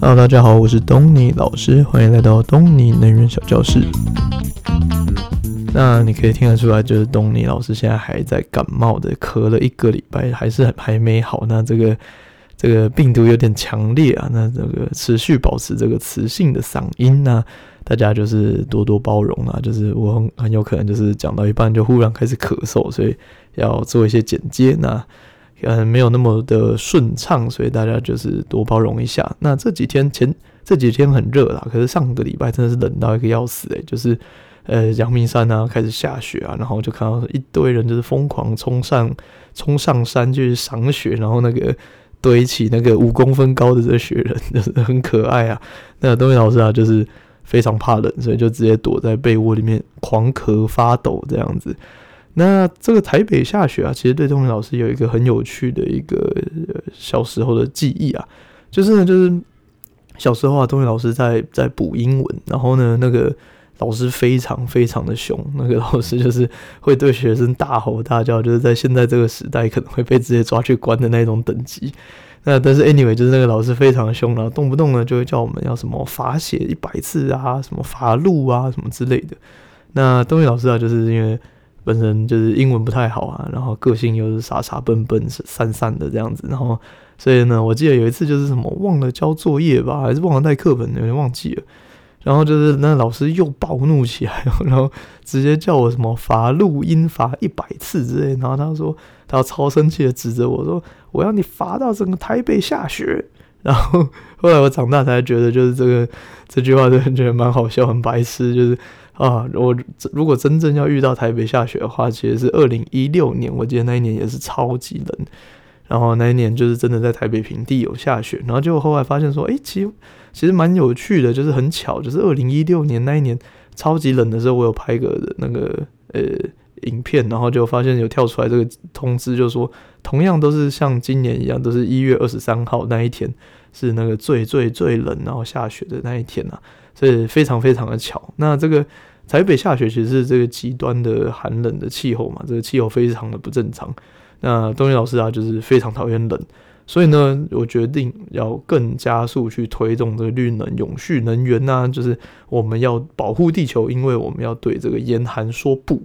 Hello，大家好，我是东尼老师，欢迎来到东尼能源小教室。那你可以听得出来，就是东尼老师现在还在感冒的，咳了一个礼拜，还是还没好。那这个这个病毒有点强烈啊，那这个持续保持这个磁性的嗓音，呢大家就是多多包容啊。就是我很很有可能就是讲到一半就忽然开始咳嗽，所以要做一些剪接。那嗯，没有那么的顺畅，所以大家就是多包容一下。那这几天前这几天很热啦，可是上个礼拜真的是冷到一个要死诶，就是。呃，阳明山啊，开始下雪啊，然后就看到一堆人就是疯狂冲上冲上山去赏雪，然后那个堆起那个五公分高的这雪人，就是很可爱啊。那东尼老师啊，就是非常怕冷，所以就直接躲在被窝里面狂咳发抖这样子。那这个台北下雪啊，其实对东尼老师有一个很有趣的一个小时候的记忆啊，就是呢，就是小时候啊，东尼老师在在补英文，然后呢，那个。老师非常非常的凶，那个老师就是会对学生大吼大叫，就是在现在这个时代可能会被直接抓去关的那种等级。那但是 anyway，就是那个老师非常凶，然后动不动呢就会叫我们要什么罚写一百次啊，什么罚录啊，什么之类的。那东尼老师啊，就是因为本身就是英文不太好啊，然后个性又是傻傻笨笨、散散的这样子，然后所以呢，我记得有一次就是什么忘了交作业吧，还是忘了带课本，有点忘记了。然后就是那老师又暴怒起来，然后直接叫我什么罚录音罚一百次之类。然后他说他超生气的指着我说：“我要你罚到整个台北下雪。”然后后来我长大才觉得，就是这个这句话真的觉得蛮好笑，很白痴。就是啊，我如果真正要遇到台北下雪的话，其实是二零一六年，我记得那一年也是超级冷。然后那一年就是真的在台北平地有下雪，然后结果后来发现说，哎，其实其实蛮有趣的，就是很巧，就是二零一六年那一年超级冷的时候，我有拍个那个呃影片，然后就发现有跳出来这个通知，就说同样都是像今年一样，都是一月二十三号那一天是那个最最最冷然后下雪的那一天啊，所以非常非常的巧。那这个台北下雪其实是这个极端的寒冷的气候嘛，这个气候非常的不正常。那东尼老师啊，就是非常讨厌冷，所以呢，我决定要更加速去推动这个绿能、永续能源呐、啊，就是我们要保护地球，因为我们要对这个严寒说不，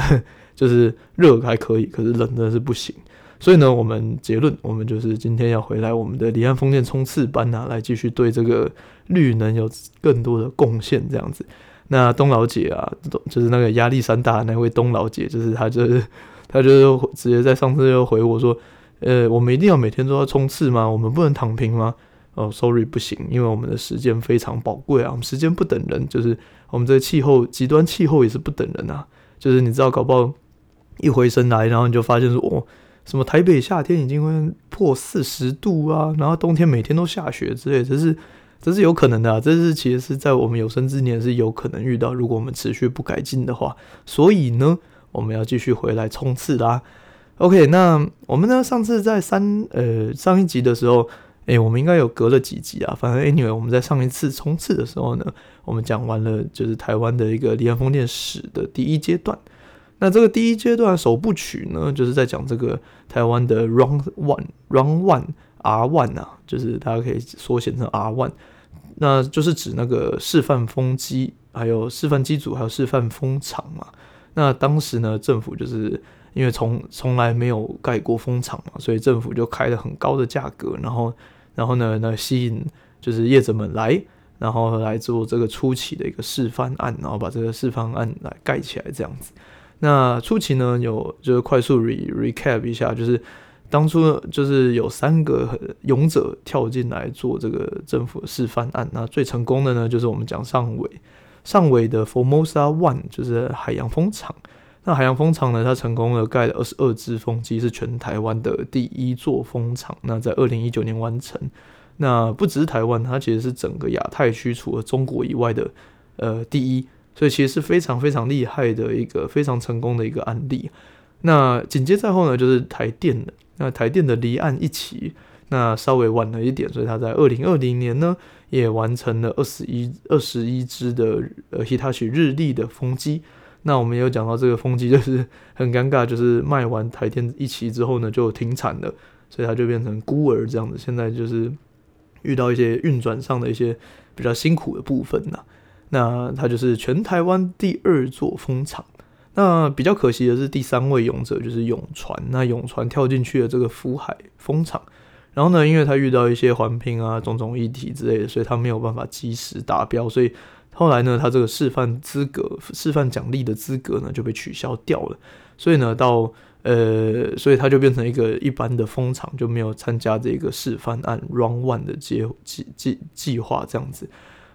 就是热还可以，可是冷真的是不行。所以呢，我们结论，我们就是今天要回来我们的离岸风电冲刺班啊，来继续对这个绿能有更多的贡献，这样子。那东老姐啊，就是那个压力山大的那位东老姐，就是她就是。他就是直接在上次又回我说：“呃，我们一定要每天都要冲刺吗？我们不能躺平吗？”哦，sorry，不行，因为我们的时间非常宝贵啊，我们时间不等人，就是我们这个气候极端气候也是不等人啊。就是你知道，搞不好一回身来，然后你就发现说：“哦，什么台北夏天已经会破四十度啊，然后冬天每天都下雪之类，这是这是有可能的啊，这是其实是在我们有生之年是有可能遇到，如果我们持续不改进的话。所以呢。”我们要继续回来冲刺啦。OK，那我们呢？上次在三呃上一集的时候，哎，我们应该有隔了几集啊。反正 anyway，我们在上一次冲刺的时候呢，我们讲完了就是台湾的一个离岸风电史的第一阶段。那这个第一阶段首部曲呢，就是在讲这个台湾的 Round One Round One R One 啊，就是大家可以缩写成 R One，那就是指那个示范风机，还有示范机组，还有示范风场嘛。那当时呢，政府就是因为从从来没有盖过风场嘛，所以政府就开了很高的价格，然后然后呢，那吸引就是业者们来，然后来做这个初期的一个示范案，然后把这个示范案来盖起来这样子。那初期呢，有就是快速 re recap 一下，就是当初就是有三个勇者跳进来做这个政府示范案，那最成功的呢，就是我们讲上尾。上尾的 Formosa One 就是海洋风场，那海洋风场呢，它成功的盖了二十二只风机，是全台湾的第一座风场。那在二零一九年完成。那不只是台湾，它其实是整个亚太区除了中国以外的呃第一，所以其实是非常非常厉害的一个非常成功的一个案例。那紧接在后呢，就是台电的，那台电的离岸一期，那稍微晚了一点，所以它在二零二零年呢。也完成了二十一二十一只的呃 Hitachi 日立的风机，那我们有讲到这个风机就是 很尴尬，就是卖完台电一期之后呢就停产了，所以它就变成孤儿这样子。现在就是遇到一些运转上的一些比较辛苦的部分呐。那它就是全台湾第二座风场。那比较可惜的是，第三位勇者就是永传。那永传跳进去了这个福海风场，然后呢，因为他遇到一些环评啊、种种议题之类的，所以他没有办法及时达标，所以后来呢，他这个示范资格、示范奖励的资格呢就被取消掉了。所以呢，到呃，所以他就变成一个一般的风场，就没有参加这个示范案 Run One 的计计计计划这样子。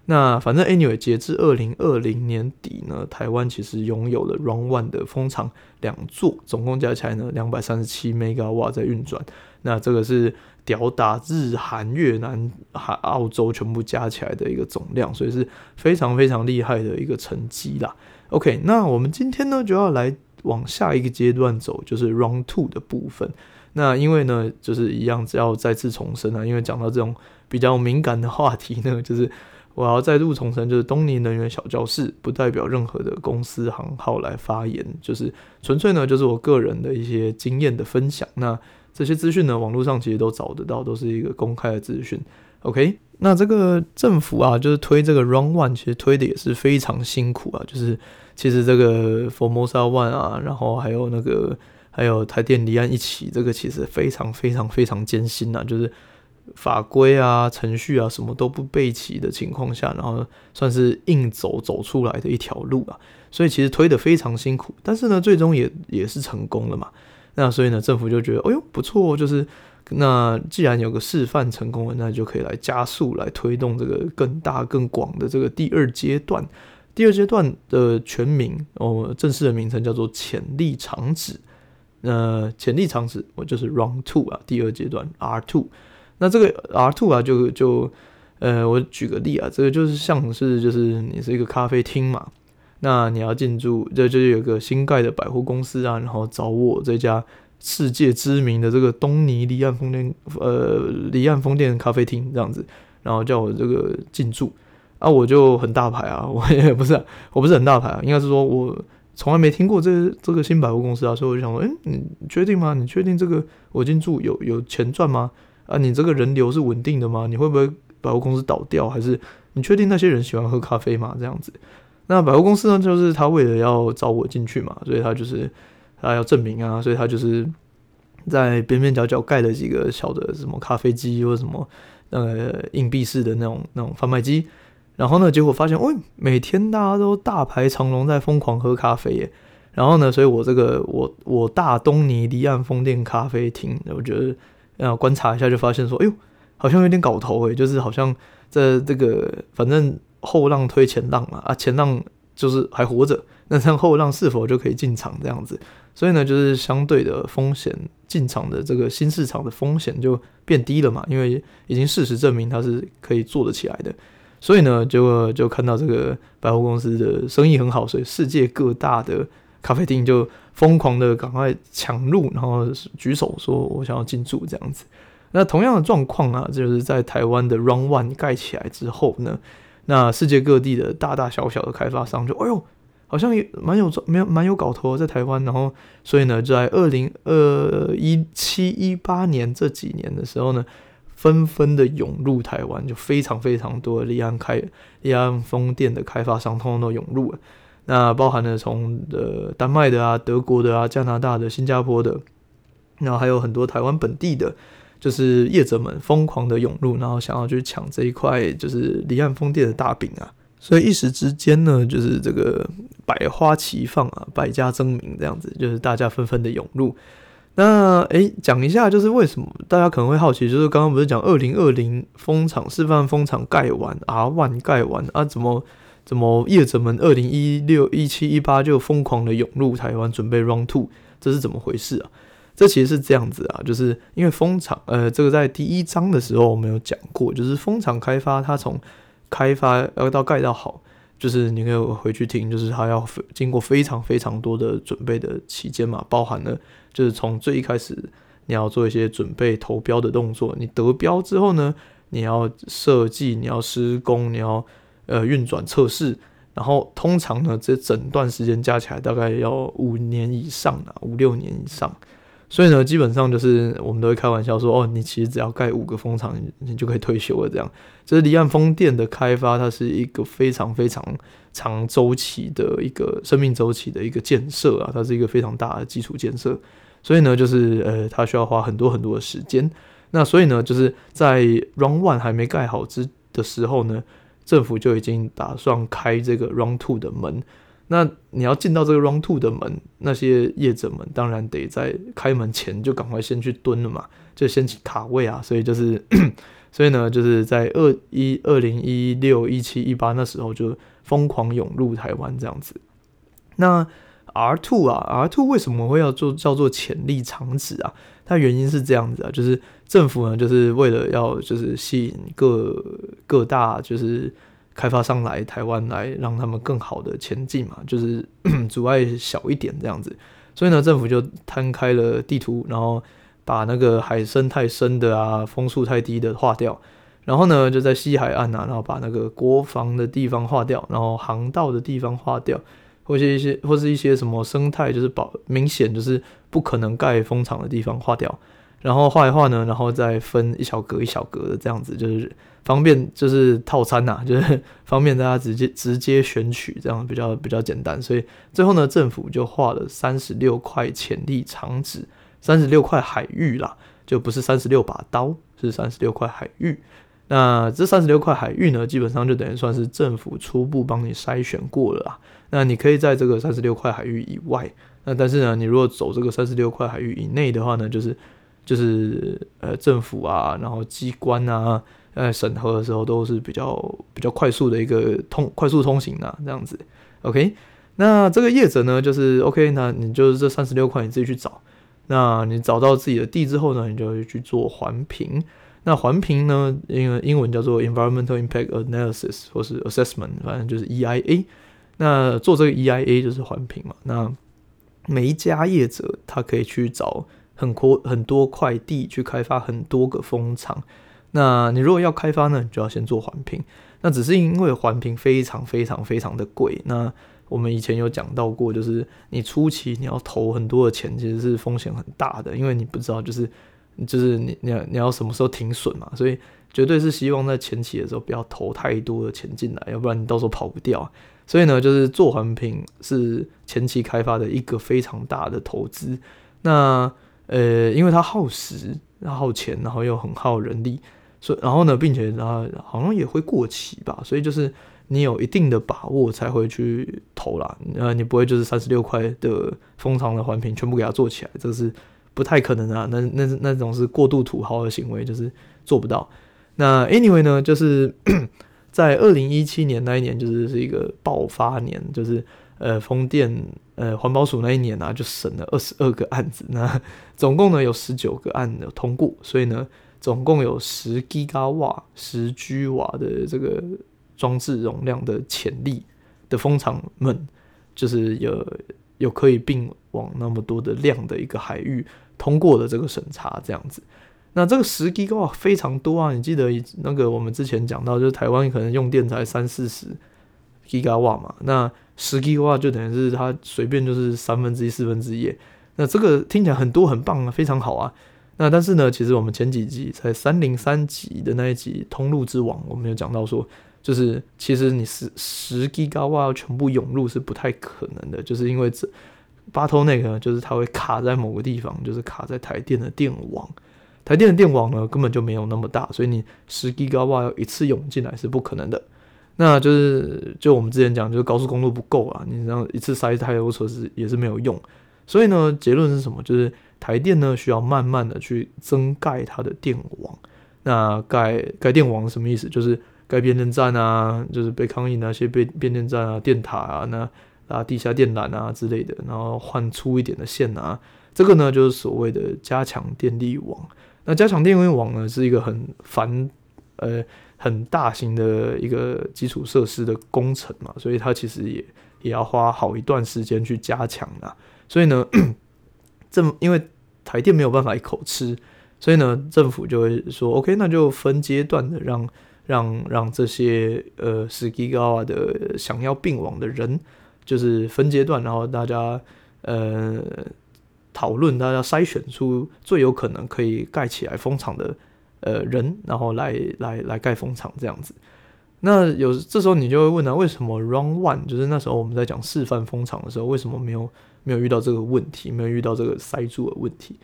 那反正 anyway，截至二零二零年底呢，台湾其实拥有了 Round One 的风场两座，总共加起来呢两百三十七 Megawatt 在运转。那这个是吊打日韩、越南、还澳洲全部加起来的一个总量，所以是非常非常厉害的一个成绩啦。OK，那我们今天呢就要来往下一个阶段走，就是 Round Two 的部分。那因为呢，就是一样，只要再次重申啊，因为讲到这种比较敏感的话题呢，就是。我要再度重申，就是东尼能源小教室不代表任何的公司行号来发言，就是纯粹呢，就是我个人的一些经验的分享。那这些资讯呢，网络上其实都找得到，都是一个公开的资讯。OK，那这个政府啊，就是推这个 Run One，其实推的也是非常辛苦啊。就是其实这个 Formosa One 啊，然后还有那个还有台电离岸一起，这个其实非常非常非常艰辛呐，就是。法规啊、程序啊，什么都不备齐的情况下，然后算是硬走走出来的一条路啊，所以其实推得非常辛苦，但是呢，最终也也是成功了嘛。那所以呢，政府就觉得，哎呦不错，就是那既然有个示范成功了，那就可以来加速来推动这个更大更广的这个第二阶段。第二阶段的全名哦，正式的名称叫做潜力场址。那潜力场址我就是 Round Two 啊，第二阶段 R Two。那这个 R two 啊，就就呃，我举个例啊，这个就是像是就是你是一个咖啡厅嘛，那你要进驻，这就是有个新盖的百货公司啊，然后找我这家世界知名的这个东尼离岸风电呃离岸风电咖啡厅这样子，然后叫我这个进驻啊，我就很大牌啊，我也不是、我不是很大牌啊，应该是说我从来没听过这这个新百货公司啊，所以我就想说，哎，你确定吗？你确定这个我进驻有有钱赚吗？啊，你这个人流是稳定的吗？你会不会百货公司倒掉？还是你确定那些人喜欢喝咖啡吗？这样子，那百货公司呢，就是他为了要找我进去嘛，所以他就是他要证明啊，所以他就是在边边角角盖了几个小的什么咖啡机或什么呃硬币式的那种那种贩卖机，然后呢，结果发现，喂，每天大家都大排长龙在疯狂喝咖啡耶，然后呢，所以我这个我我大东尼离岸风电咖啡厅，我觉得。然后观察一下，就发现说，哎呦，好像有点搞头诶，就是好像在这个，反正后浪推前浪嘛，啊，前浪就是还活着，那这样后浪是否就可以进场这样子？所以呢，就是相对的风险进场的这个新市场的风险就变低了嘛，因为已经事实证明它是可以做得起来的。所以呢，就就看到这个百货公司的生意很好，所以世界各大的咖啡厅就。疯狂的赶快抢入，然后举手说：“我想要进驻。”这样子。那同样的状况啊，就是在台湾的 Run One 盖起来之后呢，那世界各地的大大小小的开发商就：“哎呦，好像也蛮有没有蛮有搞头在台湾。”然后，所以呢，在二零二一七一八年这几年的时候呢，纷纷的涌入台湾，就非常非常多的离岸开离岸风电的开发商，通通都涌入了。那包含了从呃丹麦的啊、德国的啊、加拿大的、新加坡的，然后还有很多台湾本地的，就是业者们疯狂的涌入，然后想要去抢这一块就是离岸风电的大饼啊，所以一时之间呢，就是这个百花齐放啊，百家争鸣这样子，就是大家纷纷的涌入。那诶，讲一下就是为什么大家可能会好奇，就是刚刚不是讲二零二零风场示范风场盖完啊，万盖完啊，怎么？怎么业者们二零一六、一七、一八就疯狂的涌入台湾，准备 run to，这是怎么回事啊？这其实是这样子啊，就是因为风场，呃，这个在第一章的时候我们有讲过，就是风场开发，它从开发要到盖到好，就是你可以回去听，就是它要经过非常非常多的准备的期间嘛，包含了就是从最一开始你要做一些准备投标的动作，你得标之后呢，你要设计，你要施工，你要。呃，运转测试，然后通常呢，这整段时间加起来大概要五年以上啊，五六年以上。所以呢，基本上就是我们都会开玩笑说，哦，你其实只要盖五个风场，你就可以退休了。这样，这是离岸风电的开发，它是一个非常非常长周期的一个生命周期的一个建设啊，它是一个非常大的基础建设。所以呢，就是呃，它需要花很多很多的时间。那所以呢，就是在 Run One 还没盖好之的时候呢，政府就已经打算开这个 Round Two 的门。那你要进到这个 Round Two 的门，那些业者们当然得在开门前就赶快先去蹲了嘛，就先去卡位啊。所以就是，所以呢，就是在二一二零一六一七一八那时候就疯狂涌入台湾这样子。那 R Two 啊，R Two 为什么会要做叫做潜力场址啊？它原因是这样子啊，就是政府呢，就是为了要就是吸引各各大就是开发商来台湾来，让他们更好的前进嘛，就是 阻碍小一点这样子。所以呢，政府就摊开了地图，然后把那个海深太深的啊，风速太低的划掉，然后呢，就在西海岸啊，然后把那个国防的地方划掉，然后航道的地方划掉。或是一些，或是一些什么生态，就是保明显就是不可能盖蜂场的地方划掉，然后画一画呢，然后再分一小格一小格的这样子，就是方便，就是套餐呐、啊，就是 方便大家直接直接选取，这样比较比较简单。所以最后呢，政府就画了三十六块潜力场址，三十六块海域啦，就不是三十六把刀，是三十六块海域。那这三十六块海域呢，基本上就等于算是政府初步帮你筛选过了啦。那你可以在这个三十六块海域以外，那但是呢，你如果走这个三十六块海域以内的话呢，就是就是呃政府啊，然后机关啊，在审核的时候都是比较比较快速的一个通快速通行啊，这样子。OK，那这个业者呢，就是 OK，那你就是这三十六块你自己去找。那你找到自己的地之后呢，你就会去做环评。那环评呢，因为英文叫做 Environmental Impact Analysis 或是 Assessment，反正就是 EIA。那做这个 EIA 就是环评嘛。那每一家业者他可以去找很多很多块地去开发很多个风场。那你如果要开发呢，你就要先做环评。那只是因为环评非常非常非常的贵。那我们以前有讲到过，就是你初期你要投很多的钱，其实是风险很大的，因为你不知道就是。就是你你要你要什么时候停损嘛，所以绝对是希望在前期的时候不要投太多的钱进来，要不然你到时候跑不掉。所以呢，就是做环评是前期开发的一个非常大的投资。那呃，因为它耗时、耗钱，然后又很耗人力，所以然后呢，并且它好像也会过期吧，所以就是你有一定的把握才会去投啦。呃，你不会就是三十六块的封藏的环评全部给它做起来，这是。不太可能啊，那那那种是过度土豪的行为，就是做不到。那 anyway 呢，就是 在二零一七年那一年，就是是一个爆发年，就是呃风电呃环保署那一年啊，就审了二十二个案子，那 总共呢有十九个案有通过，所以呢总共有十 Giga 瓦十 G 瓦的这个装置容量的潜力的风场们，就是有有可以并网那么多的量的一个海域。通过的这个审查，这样子，那这个十 G 瓦非常多啊！你记得那个我们之前讲到，就是台湾可能用电才三四十 G 瓦嘛，那十 G 瓦就等于是它随便就是三分之一、四分之一。那这个听起来很多很棒啊，非常好啊。那但是呢，其实我们前几集在三零三集的那一集《通路之王》，我们有讲到说，就是其实你十十 G 瓦要全部涌入是不太可能的，就是因为这。Bottleneck 呢，就是它会卡在某个地方，就是卡在台电的电网。台电的电网呢，根本就没有那么大，所以你十 Giga 瓦要一次涌进来是不可能的。那就是就我们之前讲，就是高速公路不够啊，你这样一次塞太多车是也是没有用。所以呢，结论是什么？就是台电呢需要慢慢的去增盖它的电网。那盖盖电网什么意思？就是盖变电站啊，就是被抗议那些变变电站啊、电塔啊那。啊，地下电缆啊之类的，然后换粗一点的线啊，这个呢就是所谓的加强电力网。那加强电力网呢是一个很繁呃很大型的一个基础设施的工程嘛，所以它其实也也要花好一段时间去加强啊。所以呢，政因为台电没有办法一口吃，所以呢政府就会说，OK，那就分阶段的让让让这些呃十 G 高啊的想要并网的人。就是分阶段，然后大家呃讨论，大家筛选出最有可能可以盖起来风场的呃人，然后来来来盖风场这样子。那有这时候你就会问啊，为什么 Round One 就是那时候我们在讲示范风场的时候，为什么没有没有遇到这个问题，没有遇到这个塞住的问题？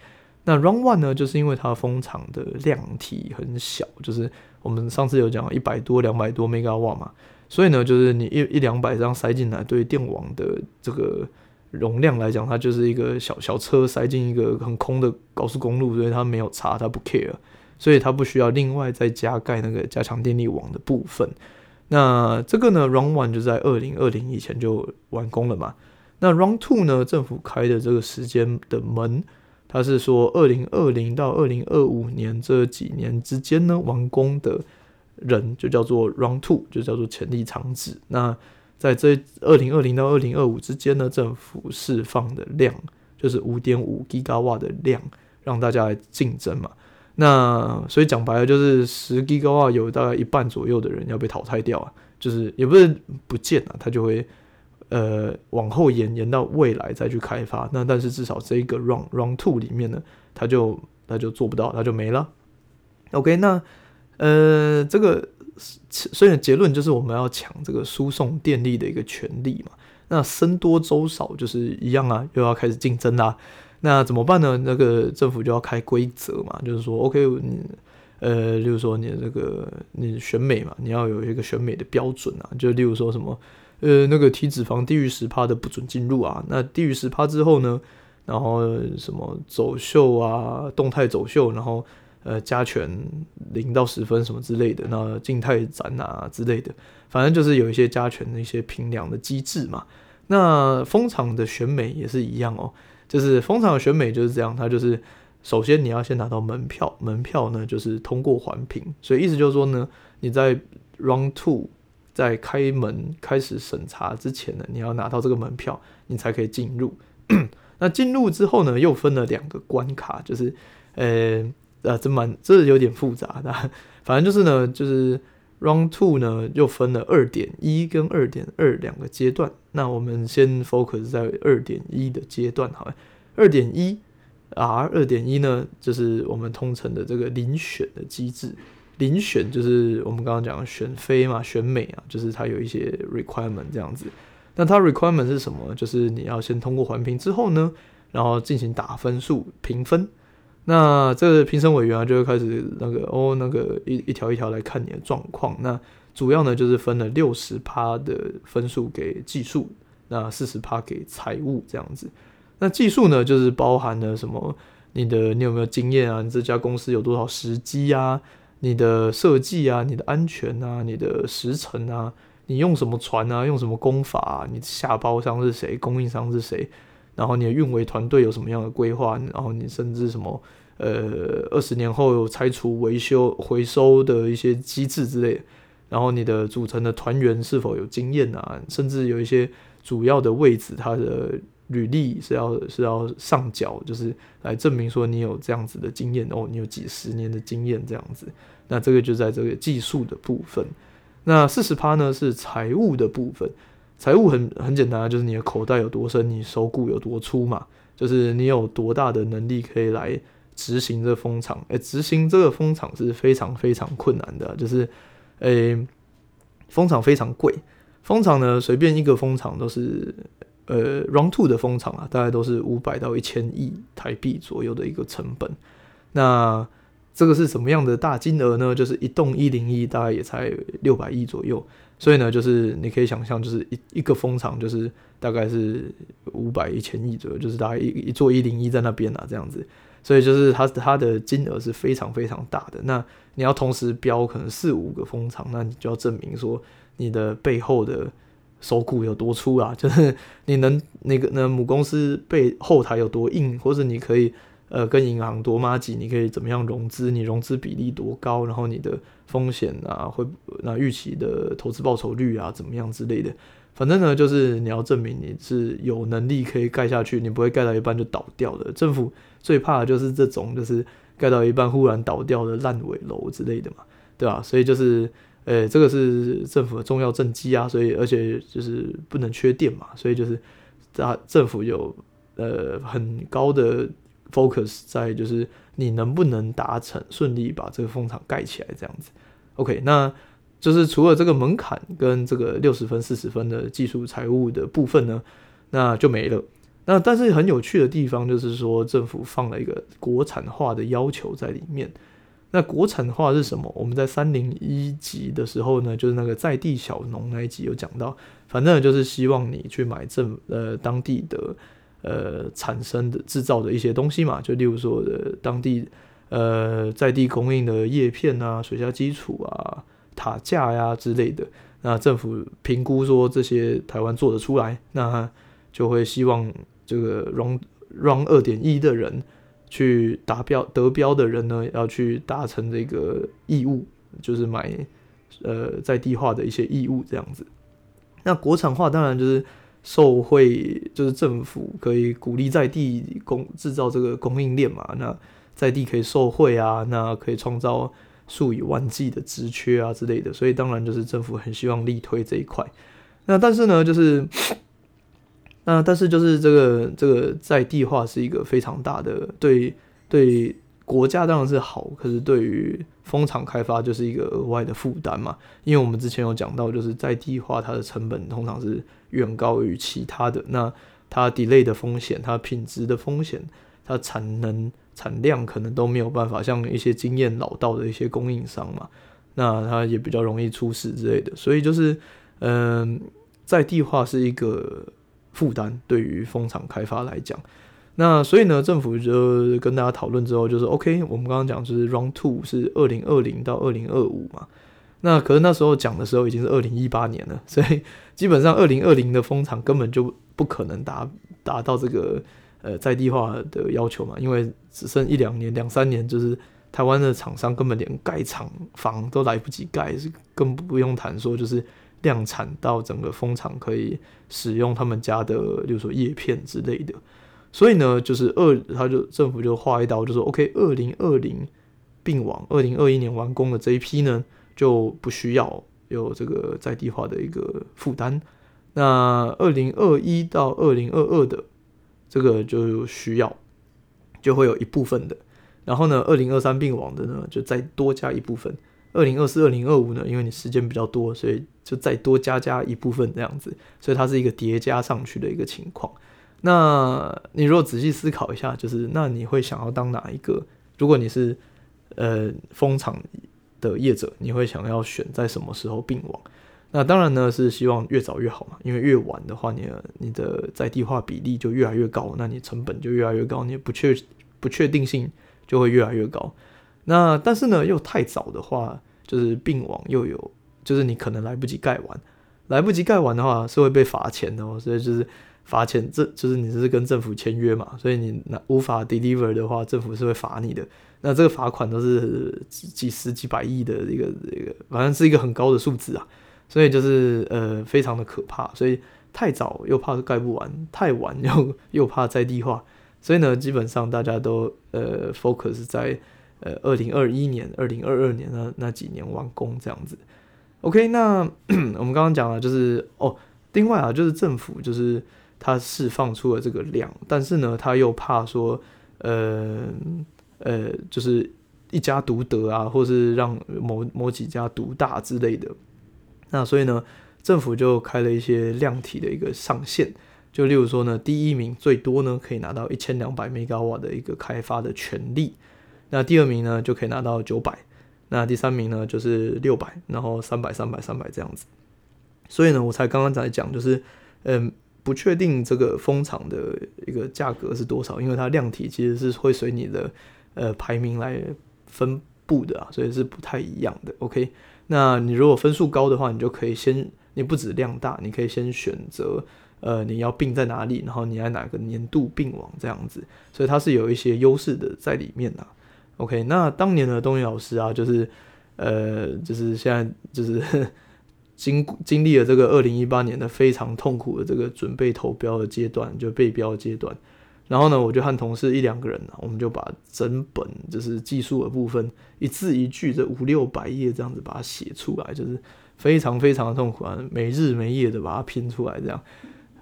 那 Round One 呢，就是因为它风场的量体很小，就是我们上次有讲一百多、两百多 Megawatt 嘛，所以呢，就是你一一两百这样塞进来，对电网的这个容量来讲，它就是一个小小车塞进一个很空的高速公路，所以它没有差，它不 care。所以它不需要另外再加盖那个加强电力网的部分。那这个呢，Round One 就在二零二零以前就完工了嘛。那 Round Two 呢，政府开的这个时间的门，它是说二零二零到二零二五年这几年之间呢，完工的人就叫做 Round Two，就叫做潜力场址。那在这二零二零到二零二五之间呢，政府释放的量就是五点五 Gigawatt 的量，让大家来竞争嘛。那所以讲白了，就是十 G 的话，有大概一半左右的人要被淘汰掉啊，就是也不是不见了，他就会呃往后延延到未来再去开发。那但是至少这一个 Round Round Two 里面呢，他就他就做不到，他就没了。OK，那呃这个所以结论就是我们要抢这个输送电力的一个权利嘛。那僧多粥少就是一样啊，又要开始竞争啦。那怎么办呢？那个政府就要开规则嘛，就是说，OK，你呃，例如说你这个你选美嘛，你要有一个选美的标准啊，就例如说什么，呃，那个体脂肪低于十趴的不准进入啊，那低于十趴之后呢，然后什么走秀啊，动态走秀，然后呃加权零到十分什么之类的，那静态展啊之类的，反正就是有一些加权的一些评量的机制嘛。那风场的选美也是一样哦。就是风场的选美就是这样，它就是首先你要先拿到门票，门票呢就是通过环评，所以意思就是说呢，你在 Round Two 在开门开始审查之前呢，你要拿到这个门票，你才可以进入。那进入之后呢，又分了两个关卡，就是呃呃，这蛮这有点复杂的，反正就是呢，就是 Round Two 呢又分了二点一跟二点二两个阶段。那我们先 focus 在二点一的阶段，好了，二点一 R 二点一呢，就是我们通称的这个遴选的机制。遴选就是我们刚刚讲的选妃嘛，选美啊，就是它有一些 requirement 这样子。那它 requirement 是什么？就是你要先通过环评之后呢，然后进行打分数评分。那这个评审委员啊，就会开始那个哦，那个一一条一条来看你的状况。那主要呢，就是分了六十趴的分数给技术，那四十趴给财务这样子。那技术呢，就是包含了什么？你的你有没有经验啊？你这家公司有多少时机啊？你的设计啊？你的安全啊？你的时程啊？你用什么船啊？用什么工法？你下包商是谁？供应商是谁？然后你的运维团队有什么样的规划？然后你甚至什么？呃，二十年后有拆除、维修、回收的一些机制之类。然后你的组成的团员是否有经验啊？甚至有一些主要的位置，它的履历是要是要上缴，就是来证明说你有这样子的经验哦，你有几十年的经验这样子。那这个就在这个技术的部分。那四十趴呢是财务的部分。财务很很简单啊，就是你的口袋有多深，你手骨有多粗嘛。就是你有多大的能力可以来执行这个风场？诶，执行这个风场是非常非常困难的，就是。诶、欸，风场非常贵，风场呢，随便一个风场都是，呃，Round Two 的风场啊，大概都是五百到一千亿台币左右的一个成本。那这个是什么样的大金额呢？就是一栋一零一，大概也才六百亿左右。所以呢，就是你可以想象，就是一一个风场就是大概是五百一千亿左右，就是大概一一座一零一在那边啊，这样子。所以就是它它的金额是非常非常大的。那你要同时标可能四五个风场，那你就要证明说你的背后的手骨有多粗啊，就是你能那个那母公司背后台有多硬，或者你可以呃跟银行多麻吉，你可以怎么样融资，你融资比例多高，然后你的风险啊会那预期的投资报酬率啊怎么样之类的。反正呢，就是你要证明你是有能力可以盖下去，你不会盖到一半就倒掉的。政府最怕的就是这种，就是盖到一半忽然倒掉的烂尾楼之类的嘛，对吧？所以就是，呃、这个是政府的重要政绩啊，所以而且就是不能缺电嘛，所以就是，啊政府有呃很高的 focus 在就是你能不能达成顺利把这个风场盖起来这样子。OK，那就是除了这个门槛跟这个六十分、四十分的技术财务的部分呢，那就没了。那但是很有趣的地方就是说，政府放了一个国产化的要求在里面。那国产化是什么？我们在三零一集的时候呢，就是那个在地小农那一集有讲到，反正就是希望你去买政呃当地的呃产生的制造的一些东西嘛，就例如说的当地呃在地供应的叶片啊、水下基础啊、塔架呀之类的。那政府评估说这些台湾做得出来，那就会希望这个 run Round 二点一的人。去达标得标的人呢，要去达成这个义务，就是买呃在地化的一些义务这样子。那国产化当然就是受惠，就是政府可以鼓励在地供制造这个供应链嘛。那在地可以受惠啊，那可以创造数以万计的职缺啊之类的。所以当然就是政府很希望力推这一块。那但是呢，就是。那但是就是这个这个在地化是一个非常大的对对国家当然是好，可是对于风场开发就是一个额外的负担嘛。因为我们之前有讲到，就是在地化它的成本通常是远高于其他的，那它 delay 的风险、它品质的风险、它产能产量可能都没有办法像一些经验老道的一些供应商嘛，那它也比较容易出事之类的。所以就是嗯，在地化是一个。负担对于风场开发来讲，那所以呢，政府就跟大家讨论之后，就是 OK。我们刚刚讲就是 Round Two 是二零二零到二零二五嘛，那可是那时候讲的时候已经是二零一八年了，所以基本上二零二零的风场根本就不可能达达到这个呃在地化的要求嘛，因为只剩一两年、两三年，就是台湾的厂商根本连盖厂房都来不及盖，是更不用谈说就是。量产到整个风场可以使用他们家的，比如说叶片之类的，所以呢，就是二，他就政府就画一刀，就说 OK，二零二零并网，二零二一年完工的这一批呢，就不需要有这个在地化的一个负担。那二零二一到二零二二的这个就需要，就会有一部分的。然后呢，二零二三并网的呢，就再多加一部分。二零二四、二零二五呢，因为你时间比较多，所以就再多加加一部分这样子，所以它是一个叠加上去的一个情况。那你如果仔细思考一下，就是那你会想要当哪一个？如果你是呃风场的业者，你会想要选在什么时候并网？那当然呢是希望越早越好嘛，因为越晚的话，你你的在地化比例就越来越高，那你成本就越来越高，你不确不确定性就会越来越高。那但是呢，又太早的话，就是并网又有，就是你可能来不及盖完，来不及盖完的话是会被罚钱的哦。所以就是罚钱，这就是你是跟政府签约嘛，所以你那无法 deliver 的话，政府是会罚你的。那这个罚款都是几十几百亿的一个一个，反正是一个很高的数字啊。所以就是呃非常的可怕，所以太早又怕盖不完，太晚又又怕在地化，所以呢，基本上大家都呃 focus 在。呃，二零二一年、二零二二年那那几年完工这样子，OK，那 我们刚刚讲了，就是哦，另外啊，就是政府就是他释放出了这个量，但是呢，他又怕说，呃呃，就是一家独得啊，或是让某某几家独大之类的，那所以呢，政府就开了一些量体的一个上限，就例如说呢，第一名最多呢可以拿到一千两百兆瓦的一个开发的权利。那第二名呢，就可以拿到九百，那第三名呢就是六百，然后三百、三百、三百这样子。所以呢，我才刚刚在讲，就是嗯，不确定这个风场的一个价格是多少，因为它量体其实是会随你的呃排名来分布的啊，所以是不太一样的。OK，那你如果分数高的话，你就可以先，你不止量大，你可以先选择呃你要并在哪里，然后你在哪个年度并网这样子，所以它是有一些优势的在里面啊。OK，那当年的东尼老师啊，就是，呃，就是现在就是经经历了这个二零一八年的非常痛苦的这个准备投标的阶段，就备标阶段。然后呢，我就和同事一两个人呢，我们就把整本就是技术的部分一字一句这五六百页这样子把它写出来，就是非常非常的痛苦啊，没日没夜的把它拼出来，这样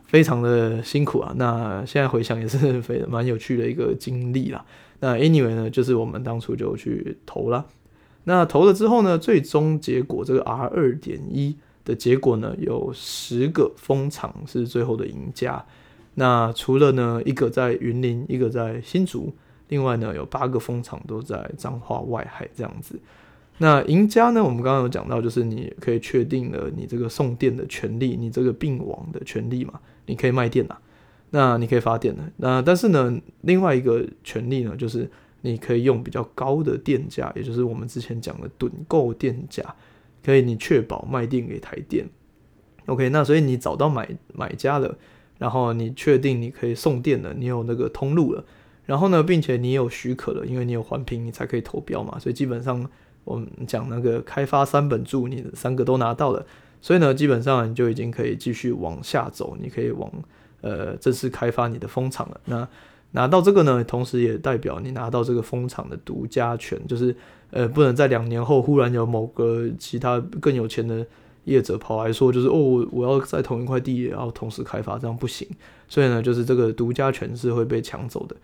非常的辛苦啊。那现在回想也是非蛮有趣的一个经历啦。那 anyway 呢，就是我们当初就去投了。那投了之后呢，最终结果这个 R 二点一的结果呢，有十个风场是最后的赢家。那除了呢一个在云林，一个在新竹，另外呢有八个风场都在彰化外海这样子。那赢家呢，我们刚刚有讲到，就是你可以确定了你这个送电的权利，你这个并网的权利嘛，你可以卖电啦，那你可以发电的。那但是呢，另外一个权利呢，就是你可以用比较高的电价，也就是我们之前讲的趸购电价，可以你确保卖电给台电。OK，那所以你找到买买家了。然后你确定你可以送电了，你有那个通路了，然后呢，并且你有许可了，因为你有环评，你才可以投标嘛。所以基本上我们讲那个开发三本柱，你三个都拿到了，所以呢，基本上你就已经可以继续往下走，你可以往呃正式开发你的风场了。那拿到这个呢，同时也代表你拿到这个风场的独家权，就是呃不能在两年后忽然有某个其他更有钱的。业者跑来说，就是哦，我要在同一块地也要同时开发，这样不行。所以呢，就是这个独家权是会被抢走的。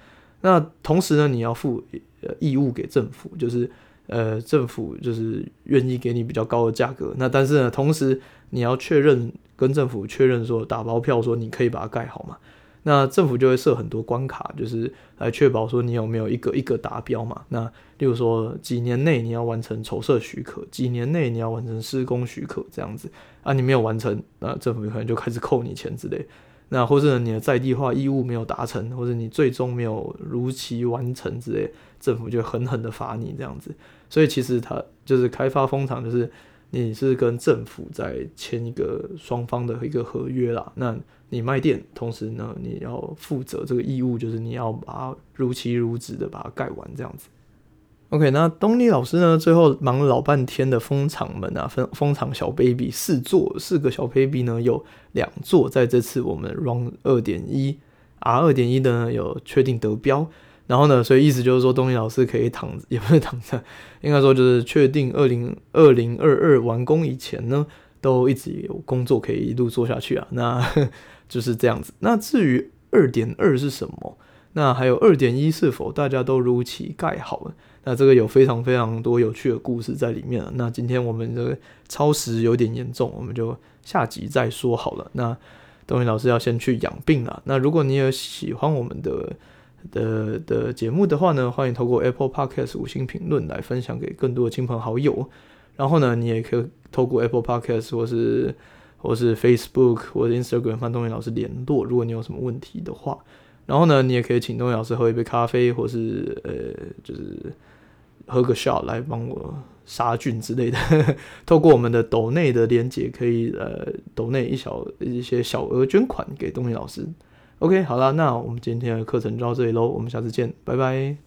那同时呢，你要负义务给政府，就是呃，政府就是愿意给你比较高的价格。那但是呢，同时你要确认跟政府确认说，打包票说你可以把它盖好嘛。那政府就会设很多关卡，就是来确保说你有没有一个一个达标嘛。那例如说几年内你要完成筹设许可，几年内你要完成施工许可这样子啊，你没有完成，那政府可能就开始扣你钱之类。那或者你的在地化义务没有达成，或者你最终没有如期完成之类，政府就狠狠的罚你这样子。所以其实它就是开发风场，就是你是跟政府在签一个双方的一个合约啦。那你卖电，同时呢，你要负责这个义务，就是你要把它如期如质的把它盖完，这样子。OK，那东尼老师呢，最后忙了老半天的风场们啊，风风场小 baby 四座，四个小 baby 呢，有两座在这次我们 Run 二点一 R 二点一的呢有确定得标，然后呢，所以意思就是说东尼老师可以躺，也不是躺着，应该说就是确定二零二零二二完工以前呢，都一直有工作可以一路做下去啊。那 就是这样子。那至于二点二是什么？那还有二点一是否大家都如期盖好了？那这个有非常非常多有趣的故事在里面了。那今天我们这个超时有点严重，我们就下集再说好了。那东云老师要先去养病了。那如果你也喜欢我们的的的节目的话呢，欢迎透过 Apple Podcast 五星评论来分享给更多的亲朋好友。然后呢，你也可以透过 Apple Podcast 或是或是 Facebook 或者 Instagram 和东云老师联络，如果你有什么问题的话。然后呢，你也可以请东云老师喝一杯咖啡，或是呃，就是喝个 shot 来帮我杀菌之类的。透过我们的抖内的连结，可以呃抖内一小一些小额捐款给东云老师。OK，好了，那我们今天的课程就到这里喽，我们下次见，拜拜。